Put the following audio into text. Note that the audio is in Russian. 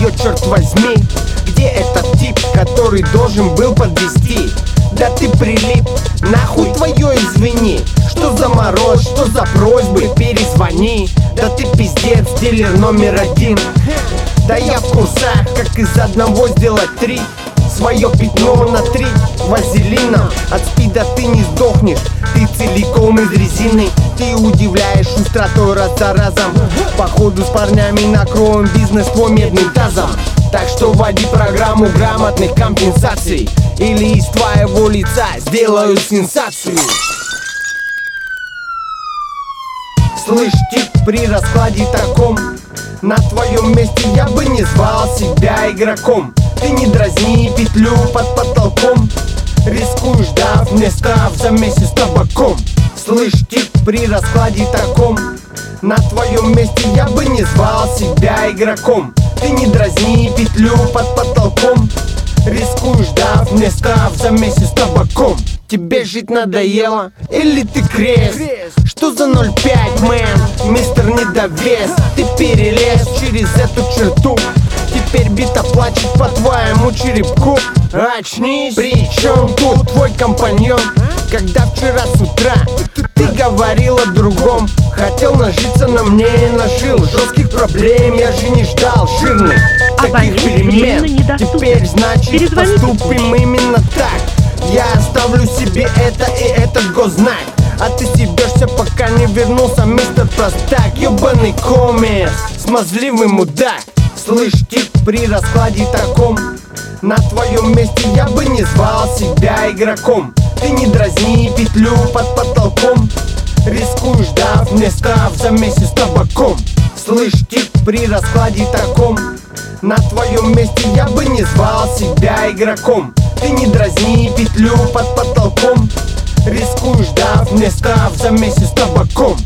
ее, черт возьми? Где этот тип, который должен был подвести? Да ты прилип, нахуй твое извини. Что за мороз, что за просьбы, перезвони. Да ты пиздец, дилер номер один. Да я в курсах, как из одного сделать три. Свое пятно на три. Вазелином От спида ты не сдохнешь, ты целиком из резины Ты удивляешь устротой раз за разом Походу с парнями накроем бизнес по медным тазам. Так что вводи программу грамотных компенсаций. Или из твоего лица сделаю сенсацию. Слышь, тип, при раскладе таком На твоем месте я бы не звал себя игроком. Ты не дразни петлю под потолком. Рискуешь, дав мне став за месяц табаком Слышь, тип, при раскладе таком На твоем месте я бы не звал себя игроком Ты не дразни петлю под потолком Рискуешь, дав мне став за месяц табаком Тебе жить надоело? Или ты крест? Что за 0,5, мэн? Мистер недовес Ты перелез через эту черту Теперь бита плачет по твоему черепку Очнись, при чем тут твой компаньон? Когда вчера с утра нажиться на мне и нажил Жестких проблем я же не ждал. Жирных таких Абонент перемен. Теперь значит поступим именно так. Я оставлю себе это и этот гознак а ты стебешься, пока не вернулся мистер Простак. Ёбаный коммерс, смазливый мудак. Слышь, тип, при раскладе таком На твоем месте я бы не звал себя игроком. Ты не дразни петлю под потолком Мне став за месяц табаком. Слышь, тип, при раскладе таком На твоем месте я бы не звал себя игроком. Ты не дразни петлю под потолком. Рискуешь, дав мне став за месяц табаком